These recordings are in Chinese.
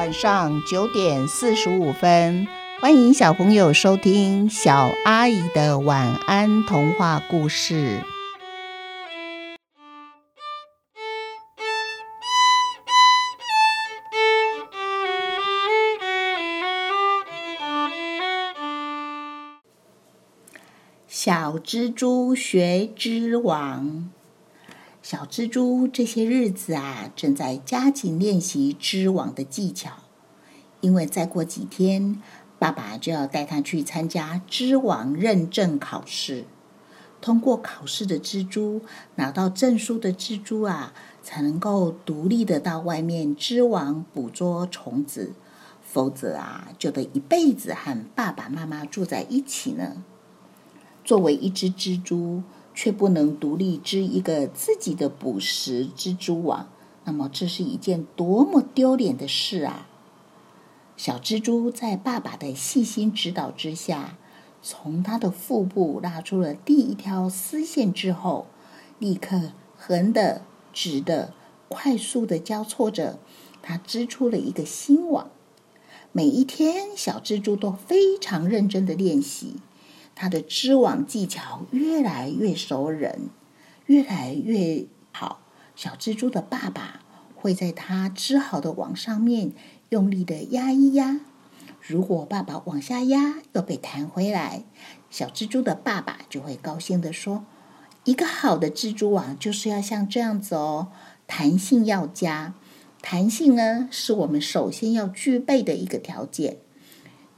晚上九点四十五分，欢迎小朋友收听小阿姨的晚安童话故事。小蜘蛛学织网。小蜘蛛这些日子啊，正在加紧练习织网的技巧，因为再过几天，爸爸就要带他去参加织网认证考试。通过考试的蜘蛛，拿到证书的蜘蛛啊，才能够独立的到外面织网捕捉虫子，否则啊，就得一辈子和爸爸妈妈住在一起呢。作为一只蜘蛛。却不能独立织一个自己的捕食蜘蛛网，那么这是一件多么丢脸的事啊！小蜘蛛在爸爸的细心指导之下，从它的腹部拉出了第一条丝线之后，立刻横的、直的、快速的交错着，它织出了一个新网。每一天，小蜘蛛都非常认真的练习。他的织网技巧越来越熟稔，越来越好。小蜘蛛的爸爸会在他织好的网上面用力的压一压。如果爸爸往下压又被弹回来，小蜘蛛的爸爸就会高兴的说：“一个好的蜘蛛网就是要像这样子哦，弹性要加。弹性呢，是我们首先要具备的一个条件。”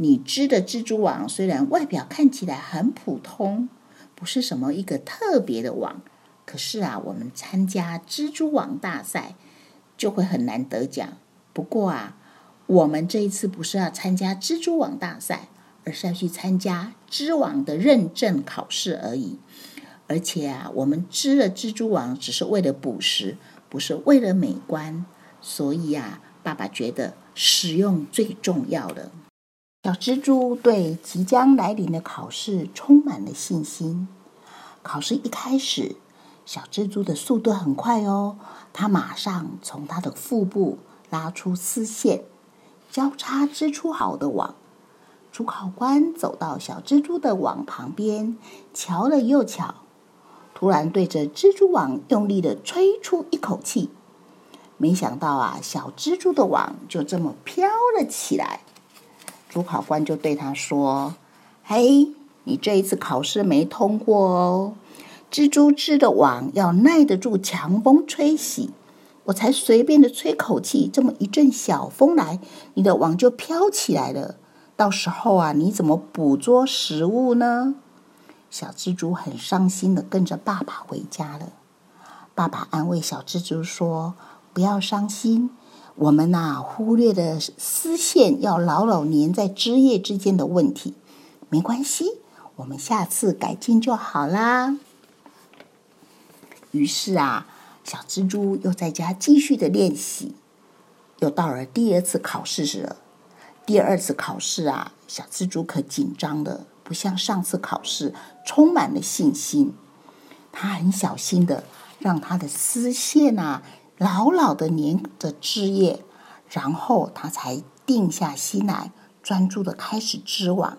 你织的蜘蛛网虽然外表看起来很普通，不是什么一个特别的网，可是啊，我们参加蜘蛛网大赛就会很难得奖。不过啊，我们这一次不是要参加蜘蛛网大赛，而是要去参加织网的认证考试而已。而且啊，我们织了蜘蛛网只是为了捕食，不是为了美观。所以啊，爸爸觉得实用最重要的。小蜘蛛对即将来临的考试充满了信心。考试一开始，小蜘蛛的速度很快哦，它马上从它的腹部拉出丝线，交叉织出好的网。主考官走到小蜘蛛的网旁边，瞧了又瞧，突然对着蜘蛛网用力的吹出一口气。没想到啊，小蜘蛛的网就这么飘了起来。主考官就对他说：“嘿，你这一次考试没通过哦。蜘蛛织的网要耐得住强风吹洗，我才随便的吹口气，这么一阵小风来，你的网就飘起来了。到时候啊，你怎么捕捉食物呢？”小蜘蛛很伤心的跟着爸爸回家了。爸爸安慰小蜘蛛说：“不要伤心。”我们呐，忽略的丝线要牢牢粘在枝叶之间的问题，没关系，我们下次改进就好啦。于是啊，小蜘蛛又在家继续的练习。又到了第二次考试时了。第二次考试啊，小蜘蛛可紧张的不像上次考试充满了信心。它很小心的让它的丝线啊。牢牢的粘着枝叶，然后他才定下心来，专注的开始织网。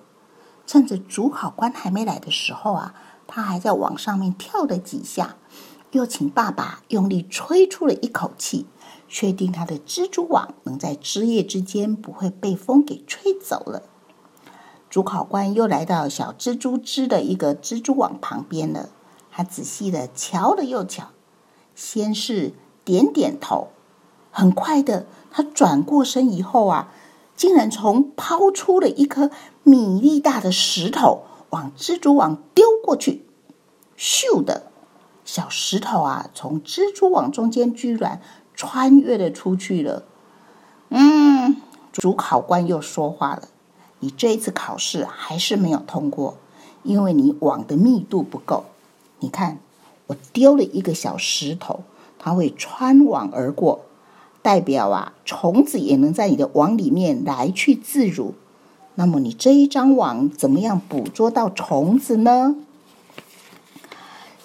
趁着主考官还没来的时候啊，他还在网上面跳了几下，又请爸爸用力吹出了一口气，确定他的蜘蛛网能在枝叶之间不会被风给吹走了。主考官又来到小蜘蛛织的一个蜘蛛网旁边了，他仔细的瞧了又瞧，先是。点点头，很快的，他转过身以后啊，竟然从抛出了一颗米粒大的石头往蜘蛛网丢过去，咻的小石头啊，从蜘蛛网中间居然穿越了出去了。嗯，主考官又说话了：“你这一次考试还是没有通过，因为你网的密度不够。你看，我丢了一个小石头。”它会穿网而过，代表啊，虫子也能在你的网里面来去自如。那么你这一张网怎么样捕捉到虫子呢？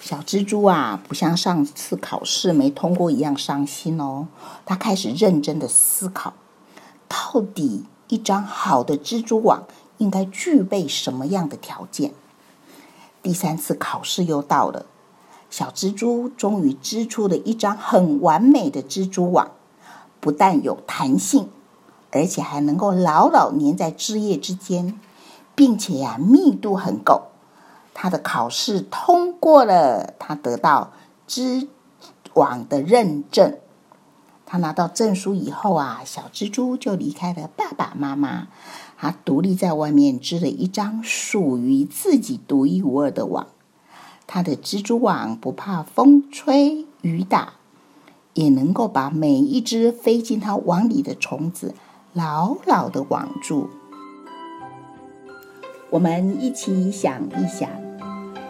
小蜘蛛啊，不像上次考试没通过一样伤心哦，它开始认真的思考，到底一张好的蜘蛛网应该具备什么样的条件？第三次考试又到了，小蜘蛛终于织出了一张很完美的蜘蛛网，不但有弹性，而且还能够牢牢粘在枝叶之间，并且呀密度很够。它的考试通过了，它得到织网的认证。他拿到证书以后啊，小蜘蛛就离开了爸爸妈妈，他独立在外面织了一张属于自己独一无二的网。它的蜘蛛网不怕风吹雨打，也能够把每一只飞进它网里的虫子牢牢的网住。我们一起想一想，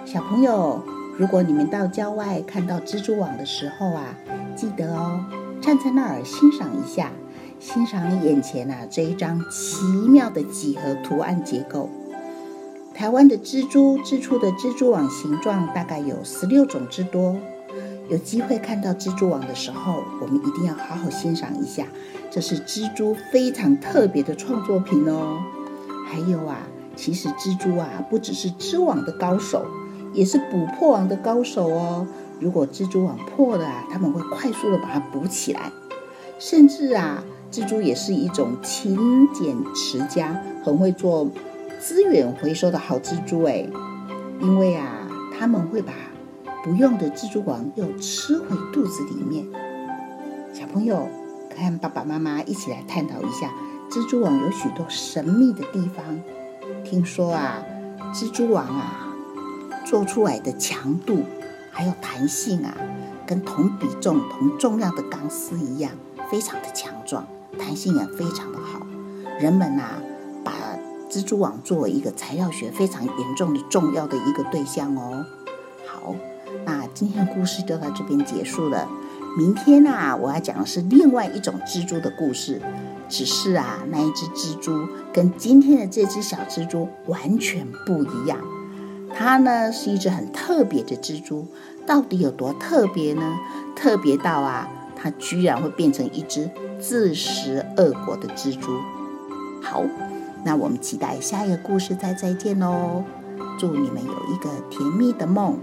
小朋友，如果你们到郊外看到蜘蛛网的时候啊，记得哦。站在那儿欣赏一下，欣赏眼前啊这一张奇妙的几何图案结构。台湾的蜘蛛织出的蜘蛛网形状大概有十六种之多。有机会看到蜘蛛网的时候，我们一定要好好欣赏一下，这是蜘蛛非常特别的创作品哦。还有啊，其实蜘蛛啊不只是织网的高手，也是捕破网的高手哦。如果蜘蛛网破了啊，他们会快速的把它补起来。甚至啊，蜘蛛也是一种勤俭持家、很会做资源回收的好蜘蛛哎。因为啊，他们会把不用的蜘蛛网又吃回肚子里面。小朋友，看爸爸妈妈一起来探讨一下，蜘蛛网有许多神秘的地方。听说啊，蜘蛛网啊，做出来的强度。还有弹性啊，跟同比重、同重量的钢丝一样，非常的强壮，弹性也非常的好。人们呐，蜘蛛网作为一个材料学非常严重的重要的一个对象哦。好，那今天的故事就到这边结束了。明天呐，我要讲的是另外一种蜘蛛的故事，只是啊，那一只蜘蛛跟今天的这只小蜘蛛完全不一样。它呢是一只很特别的蜘蛛，到底有多特别呢？特别到啊，它居然会变成一只自食恶果的蜘蛛。好，那我们期待下一个故事再再见喽！祝你们有一个甜蜜的梦。